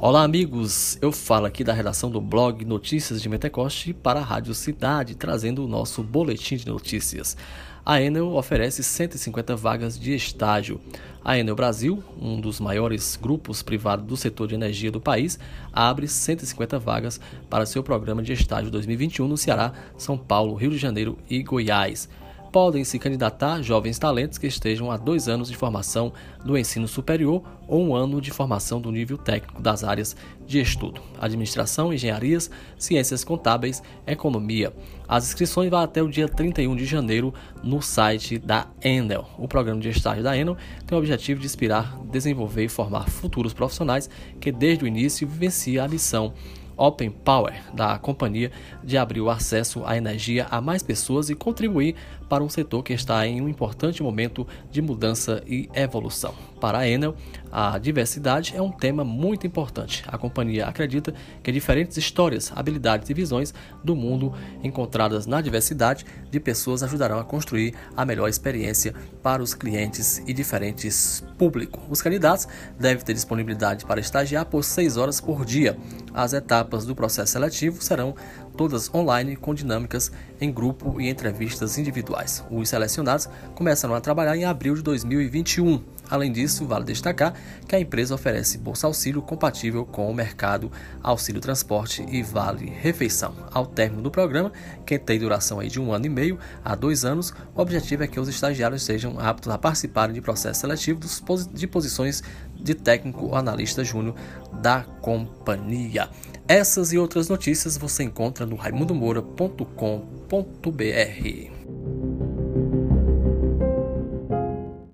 Olá, amigos! Eu falo aqui da redação do blog Notícias de Mentecoste para a Rádio Cidade, trazendo o nosso boletim de notícias. A Enel oferece 150 vagas de estágio. A Enel Brasil, um dos maiores grupos privados do setor de energia do país, abre 150 vagas para seu programa de estágio 2021 no Ceará, São Paulo, Rio de Janeiro e Goiás podem se candidatar jovens talentos que estejam há dois anos de formação do ensino superior ou um ano de formação do nível técnico das áreas de estudo, administração, engenharias, ciências contábeis, economia. As inscrições vão até o dia 31 de janeiro no site da Enel. O programa de estágio da Enel tem o objetivo de inspirar, desenvolver e formar futuros profissionais que desde o início vivenciam a missão Open Power da companhia de abrir o acesso à energia a mais pessoas e contribuir para um setor que está em um importante momento de mudança e evolução. Para a Enel, a diversidade é um tema muito importante. A companhia acredita que diferentes histórias, habilidades e visões do mundo encontradas na diversidade de pessoas ajudarão a construir a melhor experiência para os clientes e diferentes públicos. Os candidatos devem ter disponibilidade para estagiar por seis horas por dia. As etapas do processo seletivo serão todas online com dinâmicas em grupo e entrevistas individuais. Os selecionados começarão a trabalhar em abril de 2021. Além disso, vale destacar que a empresa oferece bolsa auxílio compatível com o mercado auxílio transporte e vale refeição. Ao término do programa, que tem duração aí de um ano e meio a dois anos, o objetivo é que os estagiários sejam aptos a participarem de processo seletivo de posições de técnico ou analista júnior da companhia. Essas e outras notícias você encontra no raimundomoura.com.br.